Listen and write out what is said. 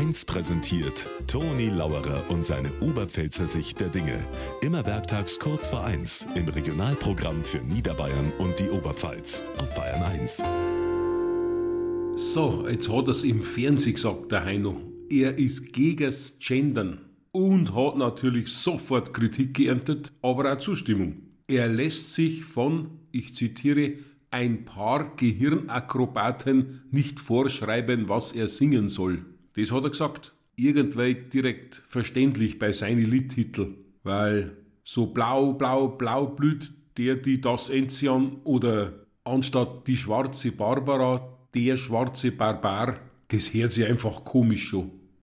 1 präsentiert Toni Lauerer und seine Oberpfälzer Sicht der Dinge. Immer werktags kurz vor 1 im Regionalprogramm für Niederbayern und die Oberpfalz auf Bayern 1. So, jetzt hat er's im Fernsehen gesagt, der Heino. Er ist gegens Gendern und hat natürlich sofort Kritik geerntet, aber auch Zustimmung. Er lässt sich von, ich zitiere, ein paar Gehirnakrobaten nicht vorschreiben, was er singen soll. Das hat er gesagt. Irgendwie direkt verständlich bei seinen Liedtitel, weil so blau, blau, blau blüht der, die das Enzian oder anstatt die schwarze Barbara, der schwarze Barbar, das hört sich einfach komisch schon.